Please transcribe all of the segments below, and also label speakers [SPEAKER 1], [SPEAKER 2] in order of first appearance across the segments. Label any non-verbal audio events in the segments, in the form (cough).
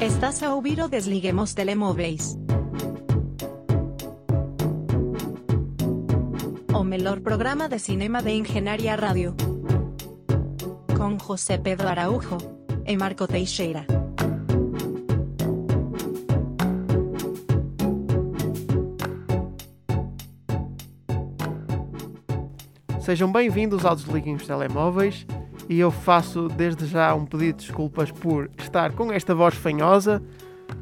[SPEAKER 1] Estás a ouvir o Desliguemos Telemóveis. O melhor programa de cinema de Engenharia Rádio. Com José Pedro Araújo e Marco Teixeira.
[SPEAKER 2] Sejam bem-vindos ao Desliguem os Telemóveis e eu faço desde já um pedido de desculpas por estar com esta voz fanhosa,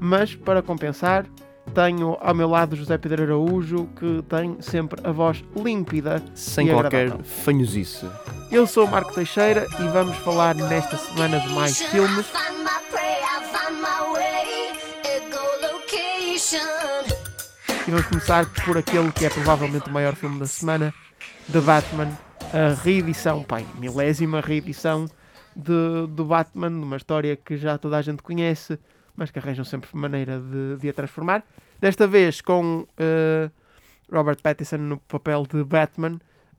[SPEAKER 2] mas para compensar, tenho ao meu lado José Pedro Araújo, que tem sempre a voz límpida.
[SPEAKER 3] Sem
[SPEAKER 2] e
[SPEAKER 3] qualquer fanhosice.
[SPEAKER 2] Eu sou o Marco Teixeira e vamos falar nesta semana de mais filmes. E vamos começar por aquele que é provavelmente o maior filme da semana, The Batman, a reedição, pai, milésima reedição de, do Batman, uma história que já toda a gente conhece, mas que arranjam sempre maneira de, de a transformar. Desta vez com eh, Robert Pattinson no papel de Batman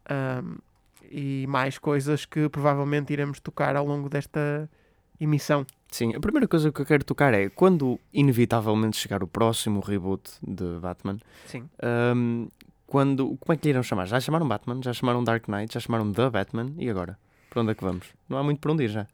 [SPEAKER 2] ahm, e mais coisas que provavelmente iremos tocar ao longo desta emissão.
[SPEAKER 3] Sim, a primeira coisa que eu quero tocar é quando inevitavelmente chegar o próximo reboot de Batman,
[SPEAKER 2] Sim.
[SPEAKER 3] hum, quando, como é que lhe irão chamar? Já chamaram Batman, já chamaram Dark Knight, já chamaram The Batman e agora? Para onde é que vamos? Não há muito para onde ir já.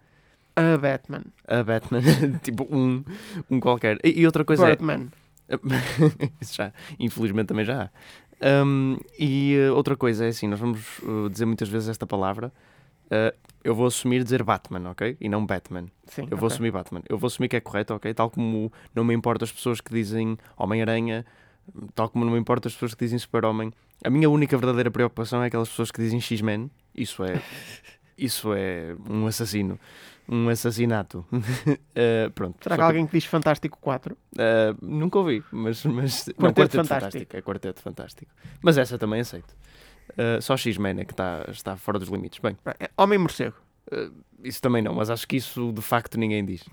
[SPEAKER 2] A Batman.
[SPEAKER 3] A Batman, (laughs) tipo um, um qualquer. E, e outra coisa é.
[SPEAKER 2] Batman. (laughs)
[SPEAKER 3] Isso já, infelizmente também já há. Um, e uh, outra coisa é assim, nós vamos uh, dizer muitas vezes esta palavra. Uh, eu vou assumir dizer Batman, ok? E não Batman.
[SPEAKER 2] Sim,
[SPEAKER 3] Eu vou
[SPEAKER 2] ok.
[SPEAKER 3] assumir Batman. Eu vou assumir que é correto, ok? Tal como não me importa as pessoas que dizem Homem-Aranha, tal como não me importa as pessoas que dizem Super-Homem. A minha única verdadeira preocupação é aquelas pessoas que dizem X-Men. Isso é. Isso é um assassino. Um assassinato. Uh, (laughs) pronto.
[SPEAKER 2] Será que há alguém que diz Fantástico 4?
[SPEAKER 3] Uh, nunca ouvi, mas. mas não,
[SPEAKER 2] Quarteto
[SPEAKER 3] Quarteto
[SPEAKER 2] Fantástico.
[SPEAKER 3] É Quarteto Fantástico. Mas essa também aceito. Uh, só X-Men é que está, está fora dos limites. Bem,
[SPEAKER 2] É Homem Morcego.
[SPEAKER 3] isso também não, mas acho que isso de facto ninguém diz.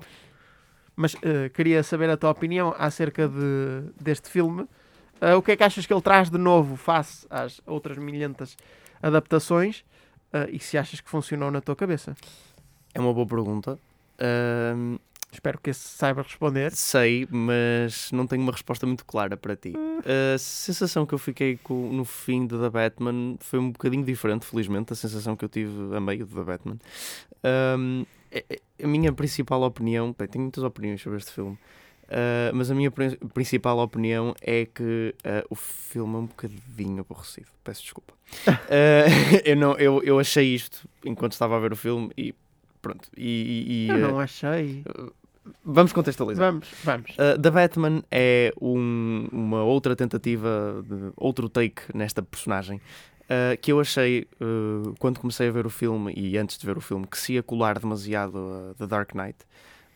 [SPEAKER 2] Mas eh, queria saber a tua opinião acerca de, deste filme. Eh, o que é que achas que ele traz de novo face às outras milhentas adaptações? Eh, e se achas que funcionou na tua cabeça?
[SPEAKER 3] É uma boa pergunta. Uh,
[SPEAKER 2] Espero que esse saiba responder.
[SPEAKER 3] sei, mas não tenho uma resposta muito clara para ti. A sensação que eu fiquei com, no fim de The Batman foi um bocadinho diferente, felizmente, a sensação que eu tive a meio de The Batman. Um, é- é- a minha principal opinião, bem, tenho muitas opiniões sobre este filme, uh, mas a minha prin- principal opinião é que uh, o filme é um bocadinho aborrecido. Peço desculpa. Uh, (laughs) eu, não, eu, eu achei isto enquanto estava a ver o filme e pronto. E, e- e,
[SPEAKER 2] Eu não achei.
[SPEAKER 3] vamos contextualizar.
[SPEAKER 2] Vamos, vamos.
[SPEAKER 3] The Batman é um- uma outra tentativa, de outro take nesta personagem uh, que eu achei, uh, quando comecei a ver o filme e antes de ver o filme, que se ia colar demasiado a The Dark Knight.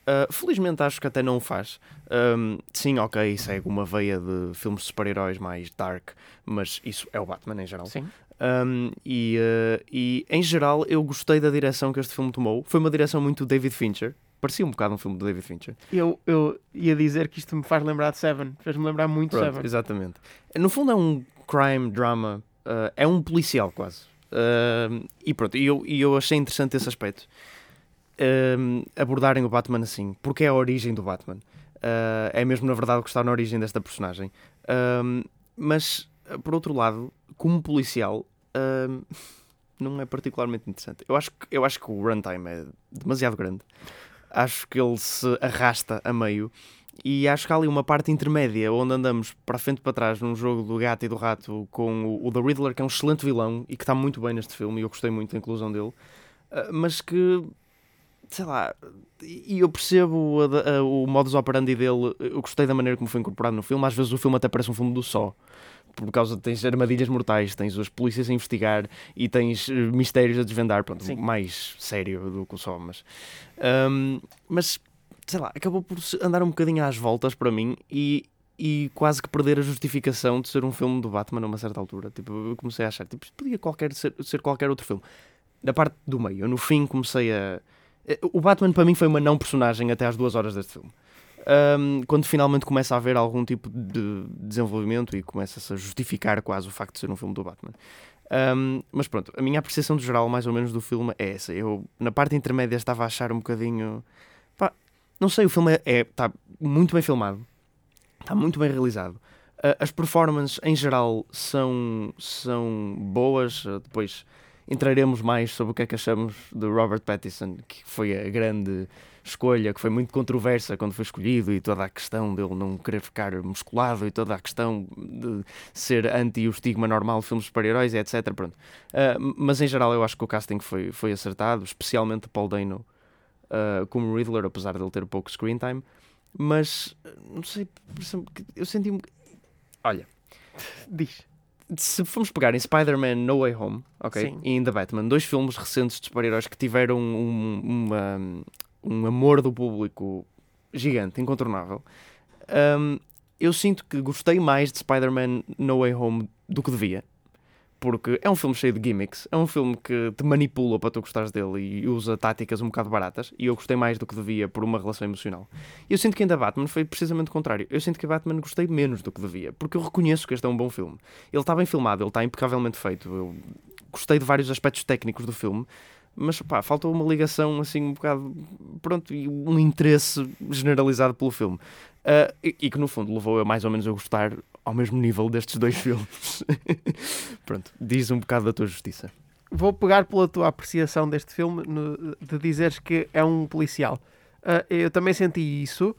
[SPEAKER 3] Uh, felizmente acho que até não o faz. Um, sim, ok, segue uma veia de filmes de super-heróis mais dark, mas isso é o Batman em geral.
[SPEAKER 2] Sim.
[SPEAKER 3] Um, e, uh, e em geral eu gostei da direção que este filme tomou. Foi uma direção muito David Fincher. Parecia um bocado um filme de David Fincher.
[SPEAKER 2] Eu, eu ia dizer que isto me faz lembrar de Seven. Fez-me lembrar muito de
[SPEAKER 3] Pronto,
[SPEAKER 2] Seven.
[SPEAKER 3] exatamente. No fundo é um crime drama, uh, é um policial quase. Uh, e pronto, e eu, e eu achei interessante esse aspecto. Um, abordarem o Batman assim, porque é a origem do Batman. Uh, é mesmo, na verdade, o que está na origem desta personagem. Um, mas, uh, por outro lado, como policial, um, (laughs) não é particularmente interessante. Eu acho, que, eu acho que o runtime é demasiado grande. Acho que ele se arrasta a meio. E acho que há ali uma parte intermédia onde andamos para frente e para trás num jogo do gato e do rato com o, o The Riddler, que é um excelente vilão e que está muito bem neste filme, e eu gostei muito da inclusão dele, Ah, mas que, sei lá, e eu percebo a da- a- o modus operandi dele, eu gostei da maneira como foi incorporado no filme, às vezes o filme até parece um filme do só. Por causa de tens armadilhas mortais, tens as polícias a investigar e tens eh, mistérios a desvendar, pronto,
[SPEAKER 2] Sim.
[SPEAKER 3] mais sério do que o só, mas, Ahm, mas sei lá, acabou por andar um bocadinho às voltas para mim e, e quase que perder a justificação de ser um filme do Batman a uma certa altura. Tipo, eu comecei a achar, tipo, podia qualquer, ser, ser qualquer outro filme. Na parte do meio, eu no fim comecei a. eh, O Batman para mim foi uma não personagem até às duas horas deste filme. Ahm, quando finalmente começa a haver algum tipo de desenvolvimento e começa-se a justificar quase o facto de ser um filme do Batman. Ahm, mas pronto, a minha apreciação do geral, mais ou menos, do filme é essa. Eu, na parte intermédia, estava a achar um bocadinho. pá, não sei, o filme está é, tá muito bem filmado, está muito bem realizado. Uh, as performances em geral são, são boas. Uh, depois entraremos mais sobre o que é que achamos de Robert Pattinson, que foi a grande escolha, que foi muito controversa quando foi escolhido, e toda a questão dele não querer ficar musculado, e toda a questão de ser anti o estigma normal de filmes de super-heróis, etc. Pronto. Uh, mas em geral eu acho que o casting foi, foi acertado, especialmente Paul Dano uh, como Riddler, apesar de ele ter pouco screen time. Mas, não sei, eu senti um. Olha,
[SPEAKER 2] Diz.
[SPEAKER 3] Se formos pegar em Spider-Man No Way Home, ok?
[SPEAKER 2] Sim.
[SPEAKER 3] E em The Batman, dois filmes recentes de super-heróis que tiveram um, uma, um amor do público gigante, incontornável. Um, eu sinto que gostei mais de Spider-Man No Way Home do que devia. Porque é um filme cheio de gimmicks, é um filme que te manipula para tu gostares dele e usa táticas um bocado baratas, e eu gostei mais do que devia por uma relação emocional. E eu sinto que ainda Batman foi precisamente o contrário. Eu sinto que Batman gostei menos do que devia, porque eu reconheço que este é um bom filme. Ele está bem filmado, ele está impecavelmente feito. Eu gostei de vários aspectos técnicos do filme, mas pá, faltou uma ligação assim um bocado, pronto, e um interesse generalizado pelo filme. Ah, e, e que no fundo levou a mais ou menos a gostar ao mesmo nível destes dois (laughs) filmes. pronto, diz um bocado da tua justiça.
[SPEAKER 2] Vou pegar pela tua apreciação deste filme no- de dizeres que é um policial. Ah, eu também senti isso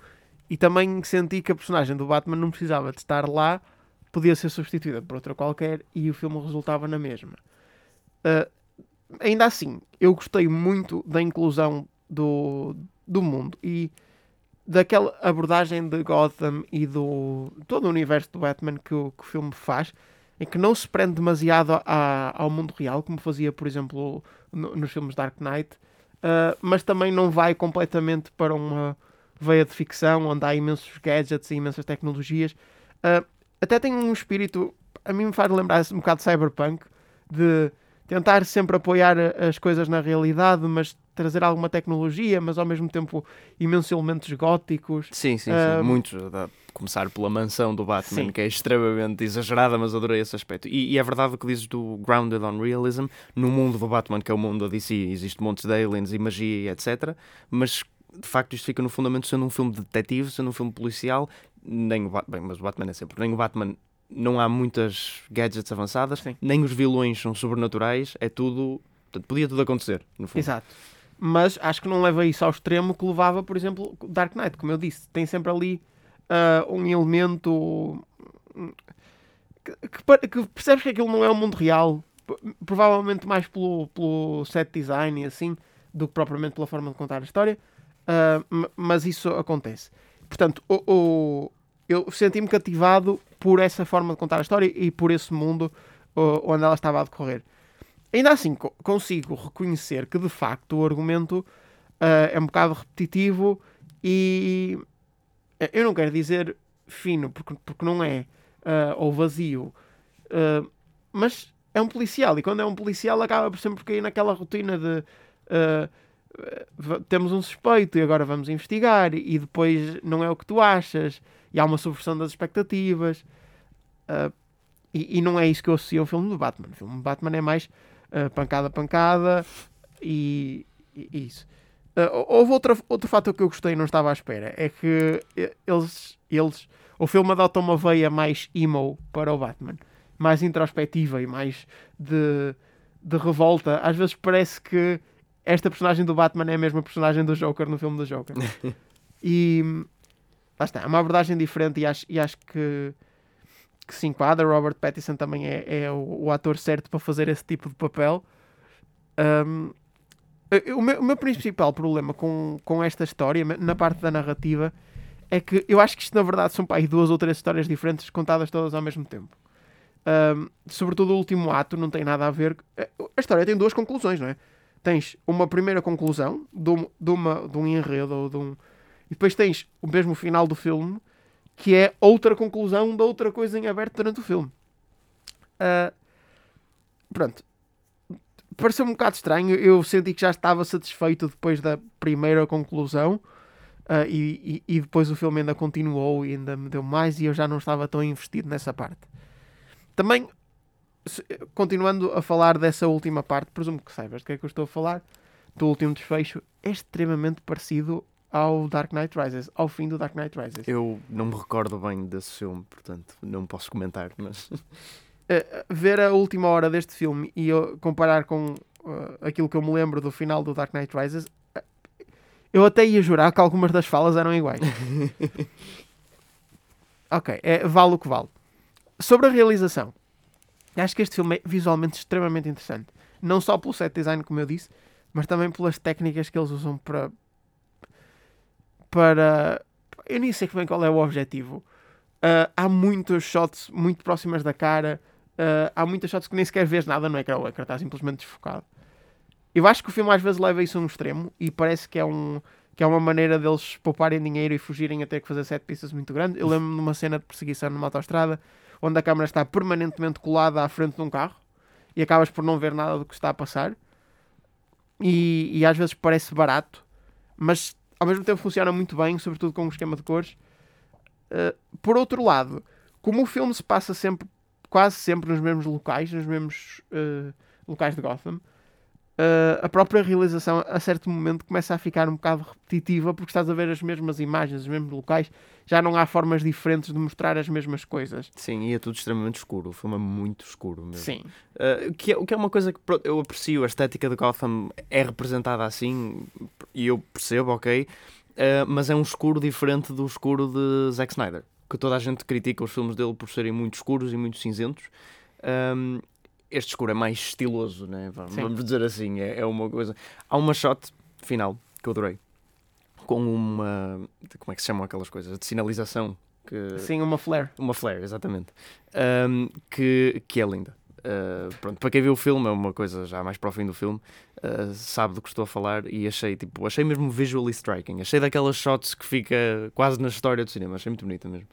[SPEAKER 2] e também senti que a personagem do Batman não precisava de estar lá, podia ser substituída por outra qualquer e o filme resultava na mesma. Ah, ainda assim, eu gostei muito da inclusão do, do mundo e daquela abordagem de Gotham e do todo o universo do Batman que o, que o filme faz, em que não se prende demasiado a- ao mundo real, como fazia, por exemplo, no- nos filmes Dark Knight, ah, mas também não vai completamente para uma veia de ficção onde há imensos gadgets e imensas tecnologias. Ah, até tem um espírito, a mim me faz lembrar um bocado de cyberpunk, de tentar sempre apoiar a- as coisas na realidade, mas trazer alguma tecnologia, mas ao mesmo tempo imensos elementos góticos.
[SPEAKER 3] Sim, sim, sim. Muitos. Começar pela mansão do Batman,
[SPEAKER 2] Sim.
[SPEAKER 3] que é extremamente exagerada, mas adorei esse aspecto. E, e é verdade o que dizes do Grounded on Realism. No mundo do Batman, que é o mundo da DC, existe montes de aliens e magia e etc. Mas de facto isto fica no fundamento sendo um filme de detetive, sendo um filme policial. Nem o Batman, bem, mas o Batman é sempre. Nem o Batman. Não há muitas gadgets avançadas,
[SPEAKER 2] Sim.
[SPEAKER 3] nem os vilões são sobrenaturais, é tudo. Portanto, podia tudo acontecer, no fundo.
[SPEAKER 2] Exato. Mas acho que não leva isso ao extremo que levava, por exemplo, Dark Knight, como eu disse. Tem sempre ali ah, um elemento que, que percebes que aquilo não é o mundo real, provavelmente mais pelo, pelo set design e assim, do que propriamente pela forma de contar a história, ma- mas isso acontece. Portanto, o, o- eu senti-me cativado por essa forma de contar a história e por esse mundo oh, onde ela estava a decorrer. Ainda assim, co- consigo reconhecer que de facto o argumento ah, é um bocado repetitivo e eh, eu não quero dizer fino, porque, porque não é, ah, ou vazio, ah, mas é um policial e quando é um policial acaba por sempre cair naquela rotina de v- temos um suspeito e agora vamos investigar e, depois não é o que tu achas e há uma subversão das expectativas. Ah, e, e não é isso que eu associo ao filme do Batman. O filme do Batman é mais ah, pancada, pancada e, e- isso. Ah, houve outra, outro fator que eu gostei e não estava à espera. É que eles, eles, o filme adota uma veia mais emo para o Batman. Mais introspectiva e mais de, de revolta. Às vezes parece que esta personagem do Batman é a mesma personagem do Joker no filme do Joker. (laughs) e lá está, é uma abordagem diferente e acho, e acho que, que se enquadra. Robert Pattinson também é, é o, o ator certo para fazer esse tipo de papel. Um, o, meu, o meu principal problema com, com esta história, na parte da narrativa, é que eu acho que isto na verdade são aí duas ou três histórias diferentes contadas todas ao mesmo tempo. Um, sobretudo o último ato não tem nada a ver. A história tem duas conclusões, não é? Tens uma primeira conclusão de, um- de uma, de um enredo ou de um. E depois tens o mesmo final do filme que é outra conclusão de outra coisa em aberto durante o filme. Ah, pronto. Pareceu-me um bocado estranho. Eu senti que já estava satisfeito depois da primeira conclusão. ah, e, e- e depois o filme ainda continuou e ainda me deu mais. E eu já não estava tão investido nessa parte. Também, continuando a falar dessa última parte, presumo que saibas do que é que eu estou a falar. Do último desfecho, é extremamente parecido ao Dark Knight Rises, ao fim do Dark Knight Rises.
[SPEAKER 3] Eu não me recordo bem desse filme, portanto não posso comentar, mas
[SPEAKER 2] Uh, (laughs) ver a última hora deste filme e eu comparar com uh, aquilo que eu me lembro do final do Dark Knight Rises, uh, eu até ia jurar que algumas das falas eram iguais. (laughs) ok, é, vale o que vale. Sobre a realização, acho que este filme é visualmente extremamente interessante. Não só pelo set design, como eu disse, mas também pelas técnicas que eles usam para. para. Eu nem sei bem qual é o objetivo. Uh, há muitos shots muito próximas da cara. Uh, há muitas shots que nem sequer vês nada no ecrã. O ecrã está simplesmente desfocado. Eu acho que o filme às vezes leva isso a um extremo e parece que é, um, que é uma maneira deles pouparem dinheiro e fugirem a ter que fazer sete pistas muito grandes. Eu lembro-me de uma cena de perseguição numa autostrada onde a câmera está permanentemente colada à frente de um carro e acabas por não ver nada do que está a passar. E, e às vezes parece barato, mas ao mesmo tempo funciona muito bem, sobretudo com um esquema de cores. Uh, por outro lado, como o filme se passa sempre, quase sempre nos mesmos locais, nos mesmos uh, locais de Gotham, uh, a própria realização a certo momento começa a ficar um bocado repetitiva porque estás a ver as mesmas imagens, os mesmos locais, já não há formas diferentes de mostrar as mesmas coisas.
[SPEAKER 3] sim, e é tudo extremamente escuro. O filme é muito escuro mesmo.
[SPEAKER 2] Sim.
[SPEAKER 3] Uh, que é, o que é uma coisa que eu aprecio, a estética de Gotham é representada assim e eu percebo, ok, uh, mas é um escuro diferente do escuro de Zack Snyder, que toda a gente critica os filmes dele por serem muito escuros e muito cinzentos. Um, este escuro é mais estiloso, né? vamos
[SPEAKER 2] Sim.
[SPEAKER 3] dizer assim, é, é uma coisa. Há uma shot final que eu adorei com uma. Como é que se chamam aquelas coisas? De sinalização. Que,
[SPEAKER 2] Sim, uma flare.
[SPEAKER 3] uma flare, exatamente. Um, que, que é linda. Uh, pronto, para quem viu o filme, é uma coisa já mais para o fim do filme, uh, sabe do que estou a falar e achei, tipo, achei mesmo visually striking. Achei daquelas shots que fica quase na história do cinema. Achei muito bonita mesmo.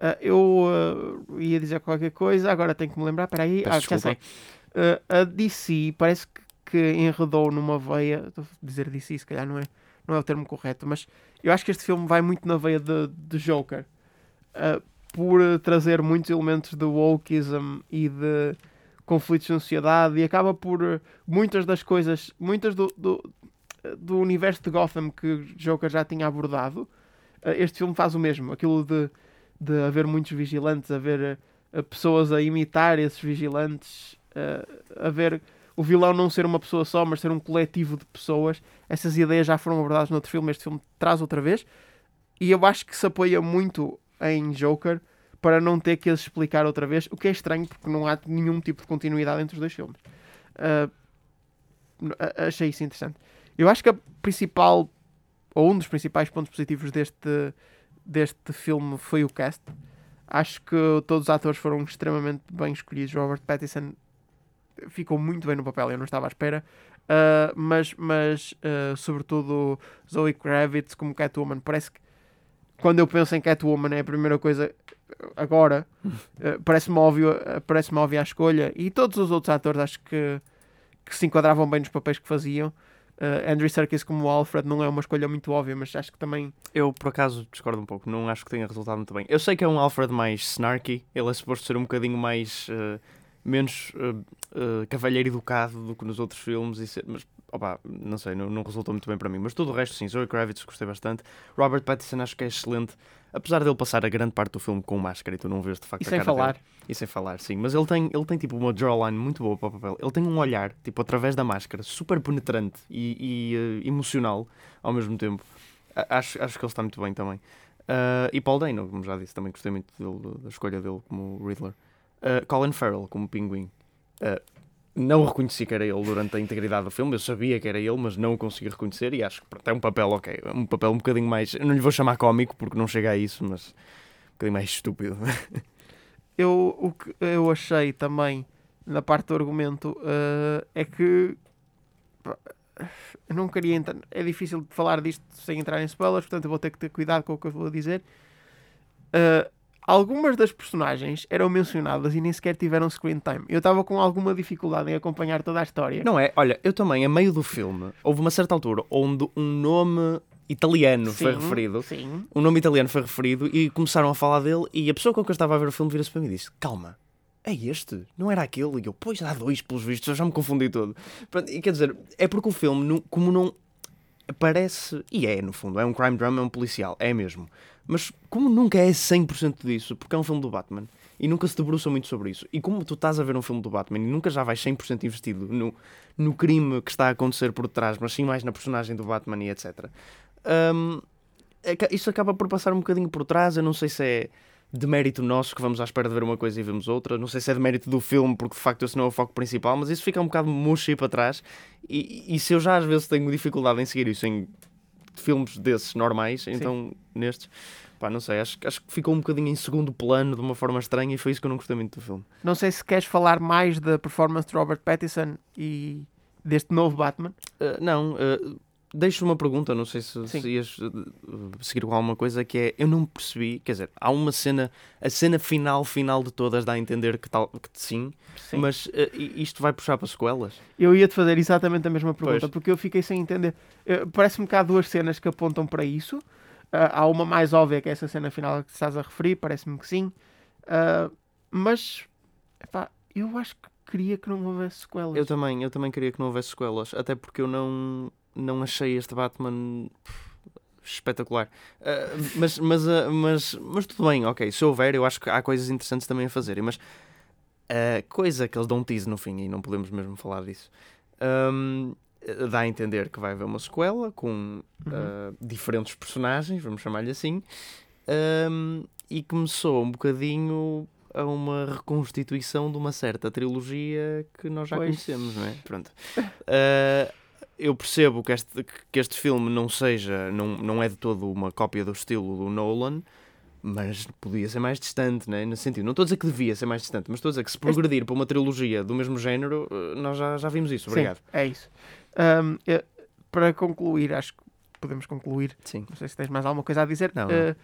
[SPEAKER 2] Uh, eu uh, ia dizer qualquer coisa, agora tenho que me lembrar. Espera aí, ah, já sei. Uh, a DC parece que, que enredou numa veia. Estou a dizer DC, se calhar não é, não é o termo correto, mas eu acho que este filme vai muito na veia de, de Joker por trazer muitos elementos de wokeism e de conflitos na sociedade e acaba por muitas das coisas, muitas do, do, do universo de Gotham que Joker já tinha abordado. este filme faz o mesmo, aquilo de, de haver muitos vigilantes, haver uh, pessoas a imitar esses vigilantes, uh, haver o vilão não ser uma pessoa só, mas ser um coletivo de pessoas. Essas ideias já foram abordadas noutro filme, este filme traz outra vez. E eu acho que se apoia muito em Joker para não ter que explicar outra vez, o que é estranho porque não há nenhum tipo de continuidade entre os dois filmes. Uh, achei isso interessante. Eu acho que a principal, ou um dos principais pontos positivos deste, deste filme foi o cast. Acho que todos os atores foram extremamente bem escolhidos. Robert Pattinson ficou muito bem no papel, eu não estava à espera. Uh, mas, mas uh, sobretudo Zoe Kravitz como Catwoman, parece que quando eu penso em Catwoman é a primeira coisa agora, uh, (laughs) parece-me óbvio, parece óbvia a escolha e todos os outros atores acho que, que se enquadravam bem nos papéis que faziam. Uh, Andrew Serkis como Alfred não é uma escolha muito óbvia, mas acho que também
[SPEAKER 3] Eu, por acaso, discordo um pouco. Não acho que tenha resultado muito bem. Eu sei que é um Alfred mais snarky. Ele é suposto ser um bocadinho mais... eh, menos eh, cavalheiro educado do que nos outros filmes. E ser- mas, opa, não sei, não, não resultou muito bem para mim. Mas tudo o resto, sim. Zoe Kravitz gostei bastante. Robert Pattinson acho que é excelente. Apesar dele passar a grande parte do filme com máscara e tu não vês de facto
[SPEAKER 2] e
[SPEAKER 3] a
[SPEAKER 2] sem
[SPEAKER 3] cara
[SPEAKER 2] falar.
[SPEAKER 3] dele. E sem falar, sim. Mas ele tem, ele tem tipo uma jawline muito boa para o papel. Ele tem um olhar, tipo, através da máscara, super penetrante e, e, eh, emocional ao mesmo tempo. Acho, acho que ele está muito bem também. Ah, e Paul Dano, como já disse, também gostei muito dele, da escolha dele como Riddler. Ah, Colin Farrell como Pinguim. Ah, não reconheci que era ele durante a integridade do filme. Eu sabia que era ele, mas não o consegui reconhecer. E acho que pronto, é um papel ok. É um papel um bocadinho mais. Eu não lhe vou chamar cómico porque não chega a isso, mas um bocadinho mais estúpido. (laughs)
[SPEAKER 2] Eu, o que eu achei também na parte do argumento eh, é que eu não queria entrar. É difícil falar disto sem entrar em spoilers, portanto eu vou ter que ter cuidado com o que eu vou dizer. Eh, algumas das personagens eram mencionadas e nem sequer tiveram screen time. Eu estava com alguma dificuldade em acompanhar toda a história.
[SPEAKER 3] Não é? Olha, eu também, a meio do filme, houve uma certa altura onde um nome italiano foi
[SPEAKER 2] Sim,
[SPEAKER 3] referido.
[SPEAKER 2] Sim.
[SPEAKER 3] Um nome italiano foi referido e começaram a falar dele. E a pessoa com quem eu estava a ver o filme vira-se para mim e disse: Calma, é este? Não era aquele? E eu, pois há dois, pelos vistos, eu já me confundi todo. Pronto, e quer dizer, é porque o filme, como não. parece, e é no fundo, é um crime drama, é um policial, é mesmo. Mas como nunca é 100% disso, porque é um filme do Batman, e nunca se debruça muito sobre isso, e como tu estás a ver um filme do Batman e nunca já vais 100% investido no, no crime que está a acontecer por detrás, mas sim mais na personagem do Batman e etc. hum, aca- isso acaba por passar um bocadinho por trás, eu não sei se é de mérito nosso que vamos à espera de ver uma coisa e vemos outra. Não sei se é de mérito do filme, porque de facto esse não é o foco principal, mas isso fica um bocado murcho para trás. E, e se eu já às vezes tenho dificuldade em seguir isso em filmes desses normais, então nestes, pá, não sei, acho, acho que ficou um bocadinho em segundo plano de uma forma estranha e foi isso que eu não gostei muito do filme.
[SPEAKER 2] Não sei se queres falar mais da performance de Robert Pattinson e deste novo Batman.
[SPEAKER 3] Uh, não, uh, deixo uma pergunta, não sei se,
[SPEAKER 2] Sim.
[SPEAKER 3] se ias uh, seguir com alguma coisa, que é, eu não percebi, quer dizer, há uma cena, a cena final, final de todas dá a entender que, tal, que sim,
[SPEAKER 2] Sim.
[SPEAKER 3] mas uh, isto vai puxar para sequelas?
[SPEAKER 2] Eu ia-te fazer exatamente a mesma pergunta,
[SPEAKER 3] Pois.
[SPEAKER 2] porque eu fiquei sem entender. Eh, Parece-me que há duas cenas que apontam para isso. Ah, há uma mais óbvia, que é essa cena final que estás a referir, parece-me que sim. Mas, epá, eu acho que queria que não houvesse sequelas.
[SPEAKER 3] Eu também, eu também queria que não houvesse sequelas, até porque eu não, não achei este Batman espetacular. Uh, mas, mas, uh, mas, mas tudo bem, ok. Se houver, eu acho que há coisas interessantes também a fazerem. Mas a coisa que eles dão um tease no fim, e não podemos mesmo falar disso, um, dá a entender que vai haver uma sequela com uh, diferentes personagens, vamos chamar-lhe assim, um, e começou um bocadinho a uma reconstituição de uma certa trilogia que nós já
[SPEAKER 2] Pois.
[SPEAKER 3] conhecemos, não é? Pronto. Uh, (laughs) eu percebo que este, que este filme não seja, não, não é de todo uma cópia do estilo do Nolan, mas podia ser mais distante, né? no sentido, não estou a dizer que devia ser mais distante, mas estou a dizer que se progredir para uma trilogia do mesmo género, uh, nós já, já vimos isso. Obrigado.
[SPEAKER 2] Sim, é isso. Ahm, eh, para concluir, acho que podemos concluir.
[SPEAKER 3] Sim.
[SPEAKER 2] Não sei se tens mais alguma coisa a dizer.
[SPEAKER 3] Não, não.
[SPEAKER 2] Eh,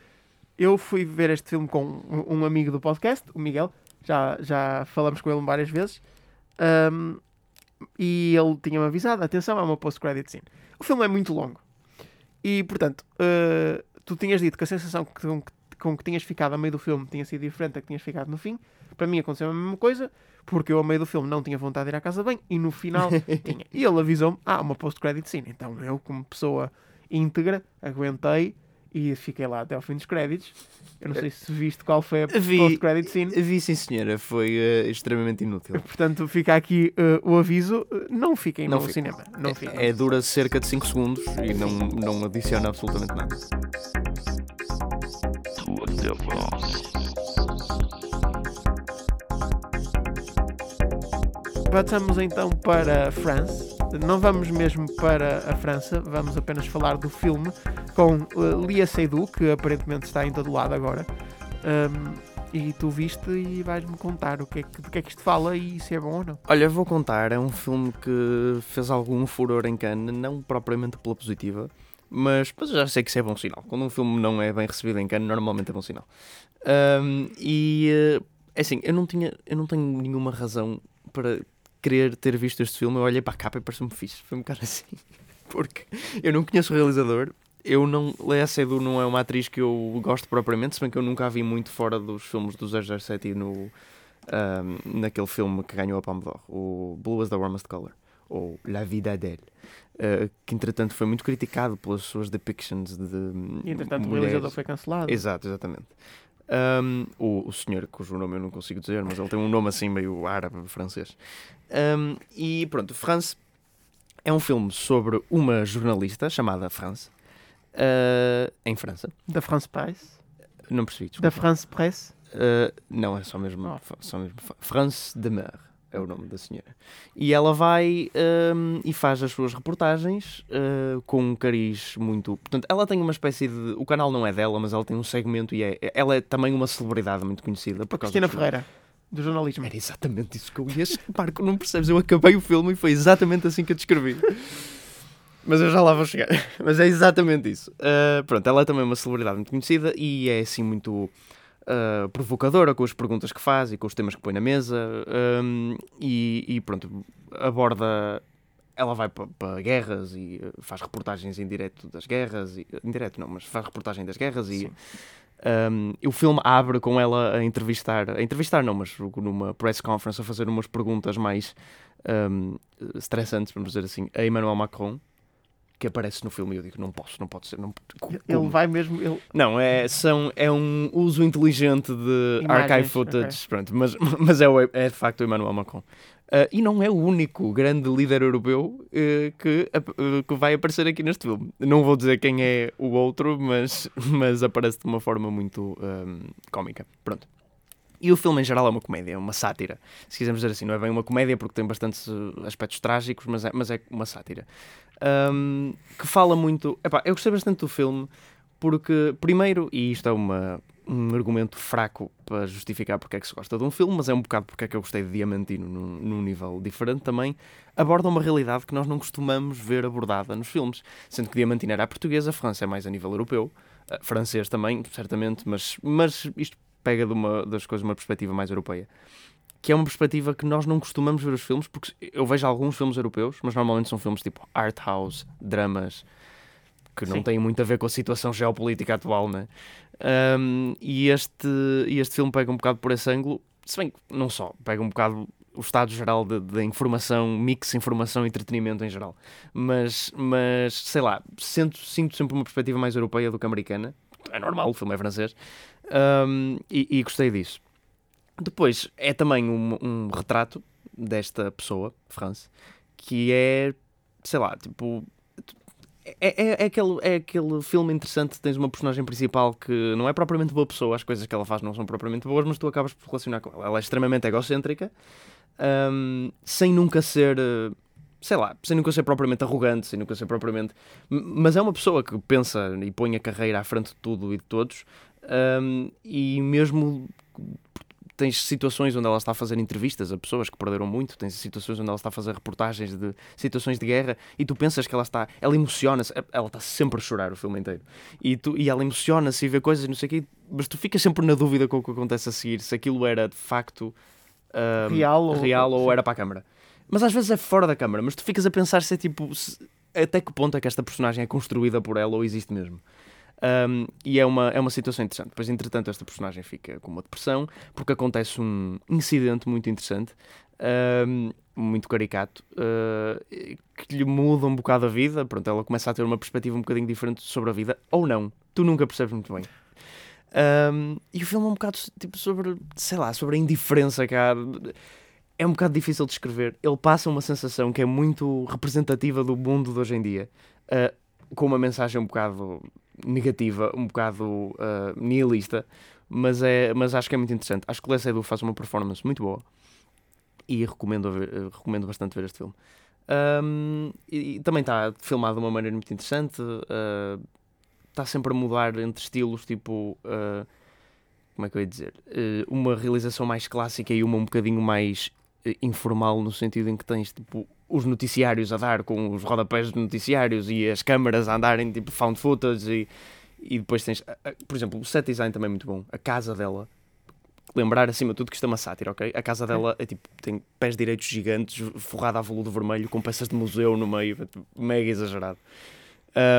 [SPEAKER 2] eu fui ver este filme com um, um amigo do podcast, o Miguel. Já, já falamos com ele várias vezes. Ahm, e ele tinha-me avisado: atenção, é uma post-credit scene. O filme é muito longo. E, portanto, eh, tu tinhas dito que a sensação que, com, que, com que tinhas ficado a meio do filme tinha sido diferente da que tinhas ficado no fim. Para mim aconteceu a mesma coisa, porque eu a meio do filme não tinha vontade de ir à casa banho e no final (laughs) tinha. E ele avisou-me: ah, uma post-credit scene. Então eu, como pessoa íntegra, aguentei e fiquei lá até ao fim dos créditos. Eu não sei se viste qual foi a
[SPEAKER 3] Vi-
[SPEAKER 2] post-credit scene.
[SPEAKER 3] Vi sim, senhora, foi uh, extremamente inútil.
[SPEAKER 2] Portanto, fica aqui uh, o aviso: não fiquem
[SPEAKER 3] Não
[SPEAKER 2] no cinema. Não fiquem.
[SPEAKER 3] É, dura cerca de 5 segundos e não, não adiciona absolutamente nada.
[SPEAKER 2] Passamos então para France. Não vamos mesmo para a França, vamos apenas falar do filme com uh, Lia Seydoux, que aparentemente está em todo lado agora. Um, e tu viste e vais-me contar o que é que, do que é que isto fala e se é bom ou não.
[SPEAKER 3] Olha, vou contar, é um filme que fez algum furor em Cannes, não propriamente pela positiva, mas, mas já sei que isso é bom sinal. Quando um filme não é bem recebido em Cannes, normalmente é bom sinal. Ahm, e, eh, é assim, eu não, tinha, eu não tenho nenhuma razão para querer ter visto este filme. Eu olhei para a capa e pareceu-me fixe. Foi um bocado assim. (laughs) Porque eu não conheço o realizador. Eu não. Lea Seydoux não é uma atriz que eu gosto propriamente, se bem que eu nunca a vi muito fora dos filmes do 007 e no, ahm, naquele filme que ganhou a Palme d'Or, o Blue is the Warmest Color, ou La Vida d'elle, ah, que entretanto foi muito criticado pelas suas depictions de.
[SPEAKER 2] E entretanto o
[SPEAKER 3] mulheres.
[SPEAKER 2] realizador foi cancelado.
[SPEAKER 3] Exato, exatamente. Um, o, o senhor, cujo nome eu não consigo dizer, mas ele tem um nome assim meio árabe, francês. Um, e pronto, France é um filme sobre uma jornalista chamada France, uh, em França.
[SPEAKER 2] Da France Press.
[SPEAKER 3] Não percebi,
[SPEAKER 2] Da
[SPEAKER 3] desculpa.
[SPEAKER 2] France Press.
[SPEAKER 3] Uh, não, é só mesmo,
[SPEAKER 2] Oh.
[SPEAKER 3] só mesmo France de Mer, é o nome da senhora. E ela vai um, e faz as suas reportagens uh, com um cariz muito. Portanto, ela tem uma espécie de. O canal não é dela, mas ela tem um segmento e é. Ela é também uma celebridade muito conhecida. Por
[SPEAKER 2] Cristina. Ferreira, do jornalismo.
[SPEAKER 3] Era exatamente isso que eu ia Marco, não percebes? Eu acabei o filme e foi exatamente assim que eu descrevi. (laughs) Mas eu já lá vou chegar. Mas é exatamente isso. Uh, pronto, ela é também uma celebridade muito conhecida e é assim muito uh, provocadora com as perguntas que faz e com os temas que põe na mesa. um, e, e pronto, aborda. Ela vai para guerras e uh, faz reportagens em direto das guerras. E, em direto não, mas faz reportagem das guerras e. Um, o filme abre com ela a entrevistar, a entrevistar não, mas numa press conference a fazer umas perguntas mais um, estressantes, vamos dizer assim, a Emmanuel Macron. Que aparece no filme e eu digo, não posso, não pode ser. Não, como?
[SPEAKER 2] Ele vai mesmo. Ele...
[SPEAKER 3] Não, é, são, é um uso inteligente de
[SPEAKER 2] Imagens,
[SPEAKER 3] archive footage, pronto, mas, (laughs) mas é, é de facto o Emmanuel Macron. Ah, e não é o único grande líder europeu eh, que, eh, que vai aparecer aqui neste filme. Não vou dizer quem é o outro, mas, (laughs) mas aparece de uma forma muito ahm, cómica. Pronto. E o filme em geral é uma comédia, é uma sátira. Se quisermos dizer assim, não é bem uma comédia porque tem bastantes eh, aspectos trágicos, mas é, mas é uma sátira. Ahm, que fala muito. Epá, eu gostei bastante do filme porque, primeiro, e isto é uma, um argumento fraco para justificar porque é que se gosta de um filme, mas é um bocado porque é que eu gostei de Diamantino num, num nível diferente também, aborda uma realidade que nós não costumamos ver abordada nos filmes. Sendo que Diamantino era a portuguesa, a França é mais a nível europeu, eh, francês também, certamente, mas, mas isto pega de uma das coisas uma perspectiva mais europeia. Que é uma perspectiva que nós não costumamos ver os filmes, porque eu vejo alguns filmes europeus, mas normalmente são filmes tipo art house, dramas, que não
[SPEAKER 2] Sim.
[SPEAKER 3] têm muito a ver com a situação geopolítica atual, né? Um, e este, e este filme pega um bocado por esse ângulo, se bem que não só, pega um bocado o estado geral da da informação, mix informação e entretenimento em geral. Mas, mas sei lá, sinto, sinto sempre uma perspectiva mais europeia do que americana. É normal, o filme é francês. Um, e, e gostei disso. Depois, é também um, um retrato desta pessoa, France, que é, sei lá, tipo. É, é, é aquele, é aquele filme interessante. Tens uma personagem principal que não é propriamente boa pessoa, as coisas que ela faz não são propriamente boas, mas tu acabas por relacionar com ela. Ela é extremamente egocêntrica, hum, sem nunca ser, eh, sei lá, sem nunca ser propriamente arrogante, sem nunca ser propriamente. Mas é uma pessoa que pensa e põe a carreira à frente de tudo e de todos, hum, e mesmo tens situações onde ela está a fazer entrevistas a pessoas que perderam muito, tens situações onde ela está a fazer reportagens de situações de guerra e tu pensas que ela está, ela emociona-se, ela está sempre a chorar o filme inteiro e, tu, e ela emociona-se e vê coisas e não sei o quê, mas tu ficas sempre na dúvida com o que acontece a seguir, se aquilo era de facto ahm,
[SPEAKER 2] Real ou-
[SPEAKER 3] real ou era para a câmara. Mas às vezes é fora da câmara, mas tu ficas a pensar se é tipo se- até que ponto é que esta personagem é construída por ela ou existe mesmo. Um, e é uma, é uma situação interessante. Depois, entretanto, esta personagem fica com uma depressão porque acontece um incidente muito interessante, um, muito caricato, uh, que lhe muda um bocado a vida. Pronto, ela começa a ter uma perspectiva um bocadinho diferente sobre a vida, ou não. Tu nunca percebes muito bem. Um, e o filme é um bocado tipo sobre, sei lá, sobre a indiferença há. É um bocado difícil de escrever. Ele passa uma sensação que é muito representativa do mundo de hoje em dia, uh, com uma mensagem um bocado negativa, um bocado uh, nihilista, mas, é, mas acho que é muito interessante. Acho que o Les Edu faz uma performance muito boa e recomendo, ver- eh, recomendo bastante ver este filme. Um, e, e também está filmado de uma maneira muito interessante, uh, está sempre a mudar entre estilos, tipo. uh, como é que eu ia dizer? Uh, uma realização mais clássica e uma um bocadinho mais eh, informal, no sentido em que tens tipo os noticiários a dar com os rodapés dos noticiários e as câmaras a andarem tipo found footage e, e depois tens, por exemplo, o set design também é muito bom. A casa dela, lembrar acima de tudo que isto é uma sátira, ok? A casa dela é tipo, tem pés direitos gigantes, forrada a veludo vermelho, com peças de museu no meio, é, tipo, mega exagerado.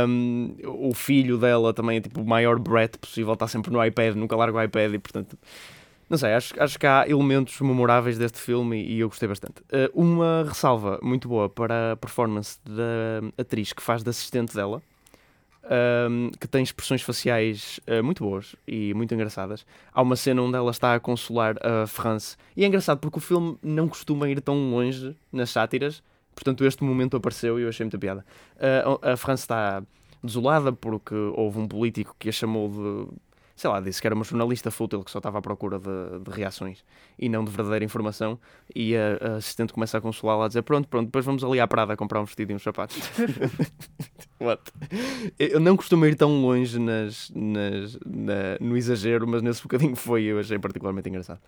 [SPEAKER 3] Um, o filho dela também é tipo o maior Brett possível, está sempre no iPad, nunca larga o iPad e portanto. Não sei, acho, acho que há elementos memoráveis deste filme e, e eu gostei bastante. Uh, uma ressalva muito boa para a performance da atriz que faz de assistente dela, um, que tem expressões faciais uh, muito boas e muito engraçadas. Há uma cena onde ela está a consolar a France e é engraçado porque o filme não costuma ir tão longe nas sátiras, portanto este momento apareceu e eu achei muita piada. Uh, a France está desolada porque houve um político que a chamou de. Sei lá, disse que era uma jornalista fútil que só estava à procura de, de reações e não de verdadeira informação. E a, a assistente começa a consolá-la a dizer: Pronto, pronto, depois vamos ali à Prada comprar um vestido e uns sapatos. (laughs) What? Eu não costumo ir tão longe nas, nas, na- no exagero, mas nesse bocadinho foi, eu achei particularmente engraçado.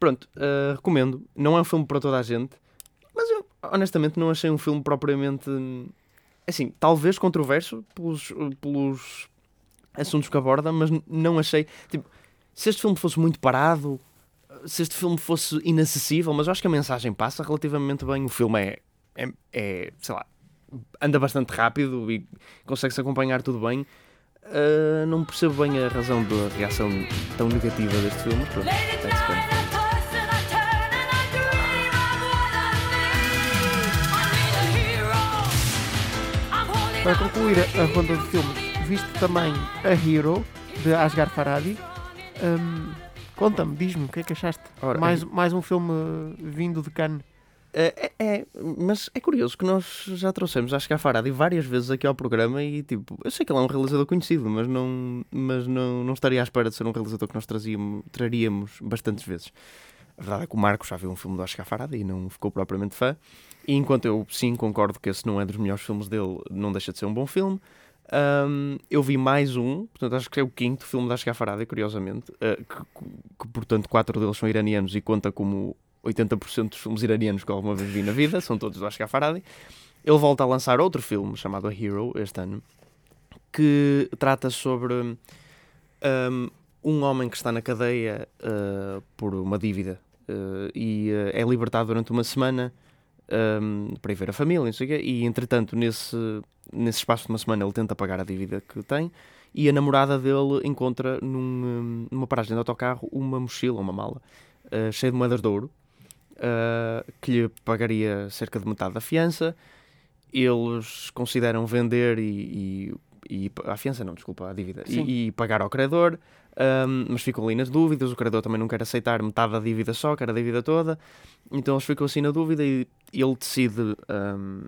[SPEAKER 3] Pronto, uh, recomendo. Não é um filme para toda a gente, mas eu honestamente não achei um filme propriamente. Assim, talvez controverso pelos, pelos assuntos que aborda, mas não achei. Tipo, se este filme fosse muito parado, se este filme fosse inacessível, mas eu acho que a mensagem passa relativamente bem. O filme é, é, é sei lá, anda bastante rápido e consegue-se acompanhar tudo bem. Uh, não percebo bem a razão da reação tão negativa deste filme. Pronto, fine.
[SPEAKER 2] Para concluir a ronda de filmes, viste também a Hero, de Asghar Farhadi. Hum, Conta-me, diz-me, o que é que achaste?
[SPEAKER 3] Ora,
[SPEAKER 2] mais, mais um filme vindo de Cannes.
[SPEAKER 3] É, é, é, mas é curioso que nós já trouxemos, acho que a Faradi várias vezes aqui ao programa e tipo, eu sei que ele é um realizador conhecido, mas não, mas não, não estaria à espera de ser um realizador que nós trazíamos, traríamos bastantes vezes. A verdade é que o Marcos já viu um filme do Oscar Faradi e não ficou propriamente fã. E enquanto eu sim concordo que esse não é dos melhores filmes dele, não deixa de ser um bom filme. Um, eu vi mais um, portanto acho que é o quinto filme da Asghar Farhadi, curiosamente, uh, que, que, portanto quatro deles são iranianos e conta como 80% dos filmes iranianos que alguma vez vi na vida, são todos do Asghar Farhadi. Ele volta a lançar outro filme chamado A Hero este ano, que trata sobre um, um homem que está na cadeia uh, por uma dívida uh, e é libertado durante uma semana um, para ir ver a família, não sei o quê, e entretanto nesse nesse espaço de uma semana ele tenta pagar a dívida que tem e a namorada dele encontra num, numa paragem de autocarro uma mochila, uma mala uh, cheia de moedas de ouro uh, que lhe pagaria cerca de metade da fiança. Eles consideram vender e, e, e a fiança não, desculpa, a dívida e, e, pagar ao credor, um, mas ficam ali nas dúvidas. O credor também não quer aceitar metade da dívida só, quer a dívida toda. Então eles ficam assim na dúvida e ele decide um,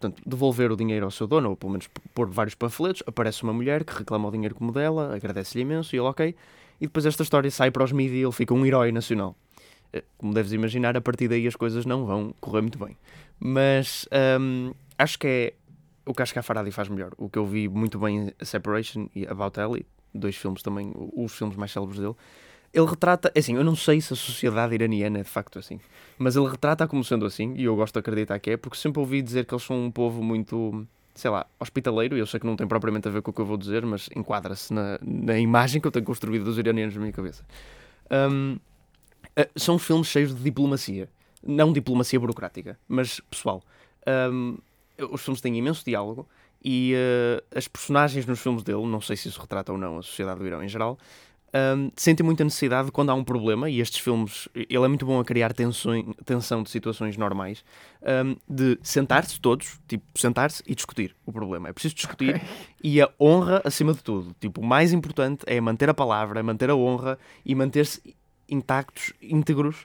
[SPEAKER 3] portanto, devolver o dinheiro ao seu dono, ou pelo menos pôr vários panfletos, aparece uma mulher que reclama o dinheiro como dela, agradece-lhe imenso, e ele, ok. E depois esta história sai para os mídias e ele fica um herói nacional. Eh, como deves imaginar, a partir daí as coisas não vão correr muito bem. Mas hum, acho que é o que acho que a Faradi faz melhor. O que eu vi muito bem em Separation e About Ellie, dois filmes também, os filmes mais célebres dele, ele retrata, é assim, eu não sei se a sociedade iraniana é de facto assim, mas ele retrata como sendo assim, e eu gosto de acreditar que é, porque sempre ouvi dizer que eles são um povo muito, sei lá, hospitaleiro, e eu sei que não tem propriamente a ver com o que eu vou dizer, mas enquadra-se na, na imagem que eu tenho construído dos iranianos na minha cabeça. Um, uh, são filmes cheios de diplomacia, não diplomacia burocrática, mas pessoal. Um, os filmes têm imenso diálogo, e uh, as personagens nos filmes dele, não sei se isso retrata ou não a sociedade do Irão em geral, um, sentem muita necessidade de, quando há um problema, e estes filmes, ele é muito bom a criar tensões, tensão de situações normais, um, de sentar-se todos, tipo, sentar-se e discutir o problema. É preciso discutir okay. e a honra acima de tudo. Tipo, o mais importante é manter a palavra, manter a honra e manter-se intactos, íntegros.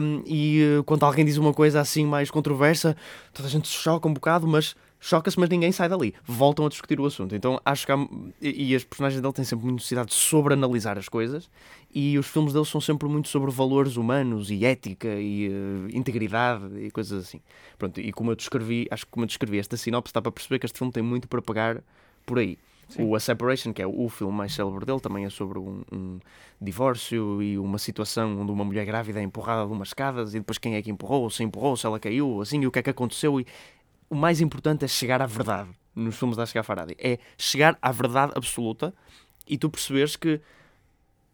[SPEAKER 3] Um, e uh, quando alguém diz uma coisa assim mais controversa, toda a gente se choca um bocado, mas choca-se, mas ninguém sai dali. Voltam a discutir o assunto. Então acho que há, e, e as personagens dele têm sempre muita necessidade de sobreanalisar as coisas e os filmes dele são sempre muito sobre valores humanos e ética e uh, integridade e coisas assim. Pronto, e como eu descrevi, acho que como eu descrevi esta sinopse, está para perceber que este filme tem muito para pegar por aí. Sim. O A Separation, que é o filme mais célebre dele, também é sobre um, um, divórcio e uma situação onde uma mulher grávida é empurrada de umas escadas e depois quem é que empurrou, se empurrou, se ela caiu, assim, e o que é que aconteceu. E o mais importante é chegar à verdade nos filmes da Asghar Farhadi. É chegar à verdade absoluta e tu perceberes que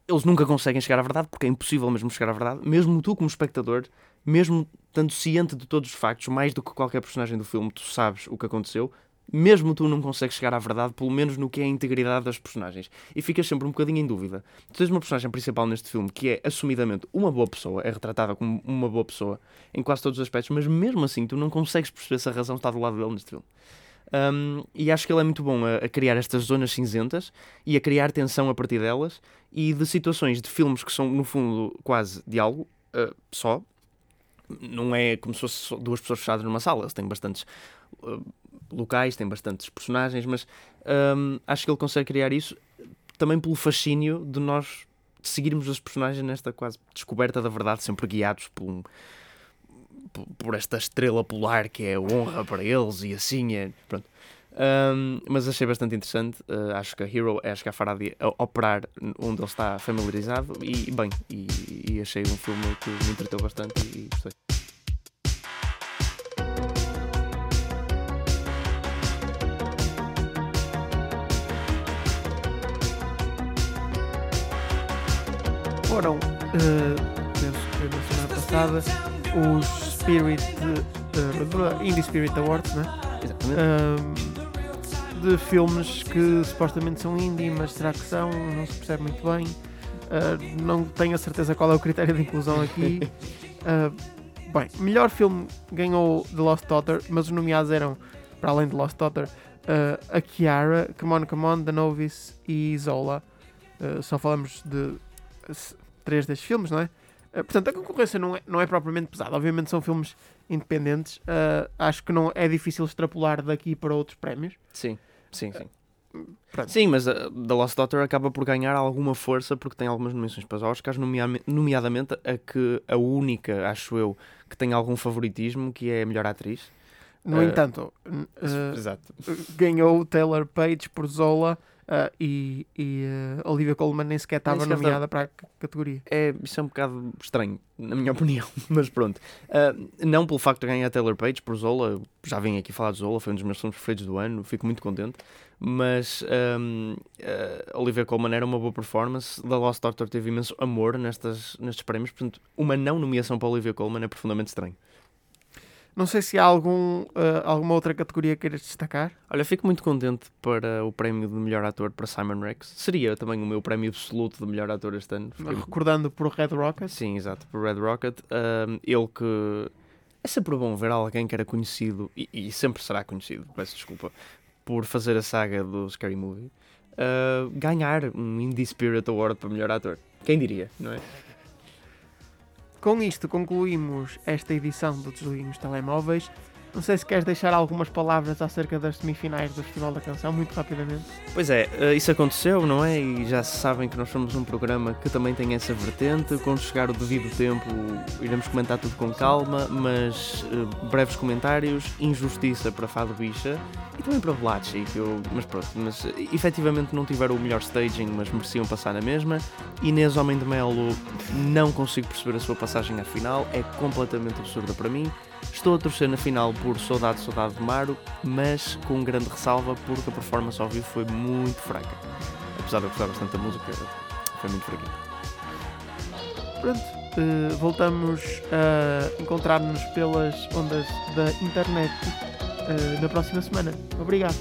[SPEAKER 3] eles nunca conseguem chegar à verdade porque é impossível mesmo chegar à verdade. Mesmo tu, como espectador, mesmo estando ciente de todos os factos, mais do que qualquer personagem do filme, tu sabes o que aconteceu, mesmo tu não consegues chegar à verdade, pelo menos no que é a integridade das personagens. E ficas sempre um bocadinho em dúvida. Tu tens uma personagem principal neste filme que é assumidamente uma boa pessoa, é retratada como uma boa pessoa em quase todos os aspectos, mas mesmo assim tu não consegues perceber se a razão está do lado dele neste filme. Um, e acho que ele é muito bom a, a, criar estas zonas cinzentas e a criar tensão a partir delas e de situações de filmes que são, no fundo, quase diálogo uh, só. Não é como se fosse duas pessoas fechadas numa sala, eles têm bastantes. Uh, locais, tem bastantes personagens, mas um, acho que ele consegue criar isso também pelo fascínio de nós de seguirmos os personagens nesta quase descoberta da verdade, sempre guiados por, um, por, esta estrela polar que é honra para eles e assim é. Pronto. Um, mas achei bastante interessante. Uh, acho que a Hero é a Faraday a operar onde ele está familiarizado e bem, e, e achei um filme que me entreteu bastante e gostei.
[SPEAKER 2] Foram, uh, penso que na semana passada, os Spirit, uh, Indie Spirit Awards, né? Um, de filmes que supostamente são indie, mas será que são? Não se percebe muito bem. Uh, não tenho a certeza qual é o critério de inclusão aqui. Uh, (laughs) bem, melhor filme ganhou The Lost Daughter, mas os nomeados eram, para além de Lost Daughter, uh, a Kiara, Come On, Come On, The Novice e Zola. Uh, só falamos de três destes filmes, não é? Uh, portanto, a concorrência não é, não é propriamente pesada. Obviamente são filmes independentes. Uh, acho que não é difícil extrapolar daqui para outros prémios.
[SPEAKER 3] Sim, sim, sim.
[SPEAKER 2] Pronto.
[SPEAKER 3] Sim, mas uh, The Lost Daughter acaba por ganhar alguma força porque tem algumas nomeações para os Oscars, nomeadamente a que a única, acho eu, que tem algum favoritismo, que é a melhor atriz.
[SPEAKER 2] No
[SPEAKER 3] Uh,
[SPEAKER 2] entanto, uh, ganhou Taylor Page por Zola uh, e, e uh, Olivia Colman nem sequer estava nomeada para a categoria.
[SPEAKER 3] É, isso é um bocado estranho, na minha (laughs) opinião, mas pronto. Uh, não pelo facto de ganhar a Taylor Page por Zola, já vim aqui falar de Zola, foi um dos meus filmes preferidos do ano, fico muito contente. Mas um, Olivia Colman era uma boa performance, The Lost Daughter teve imenso amor nestas, nestes prémios, portanto, uma não nomeação para Olivia Colman é profundamente estranho.
[SPEAKER 2] Não sei se há algum, uh, alguma outra categoria que queiras destacar.
[SPEAKER 3] Olha, fico muito contente para o prémio de melhor ator para Simon Rex. Seria também o meu prémio absoluto de melhor ator este ano. Fiquei
[SPEAKER 2] Recordando por Red Rocket.
[SPEAKER 3] Sim, exato, por Red Rocket. Um, ele que. É sempre bom ver alguém que era conhecido, e, e sempre será conhecido, peço desculpa, por fazer a saga do Scary Movie, uh, ganhar um Indie Spirit Award para melhor ator. Quem diria, não é?
[SPEAKER 2] Com isto concluímos esta edição do Desliguem os Telemóveis. Não sei se queres deixar algumas palavras acerca das semifinais do Festival da Canção, muito rapidamente.
[SPEAKER 3] Pois é, eh, isso aconteceu, não é? E já sabem que nós somos um programa que também tem essa vertente. Quando chegar o devido tempo, iremos comentar tudo com calma, mas eh, breves comentários, injustiça para Fado Bicha e também para Blatchy, que eu, mas pronto, mas eh, efetivamente não tiveram o melhor staging, mas mereciam passar na mesma. Inês Homem de Melo, não consigo perceber a sua passagem à final, é completamente absurda para mim. Estou a torcer na final por Saudade, Saudade de Maro, mas com grande ressalva porque a performance ao vivo foi muito fraca. Apesar de eu gostar bastante da música, foi muito fraquinha.
[SPEAKER 2] Pronto, eh, voltamos a encontrar-nos pelas ondas da internet eh, na próxima semana. Obrigado.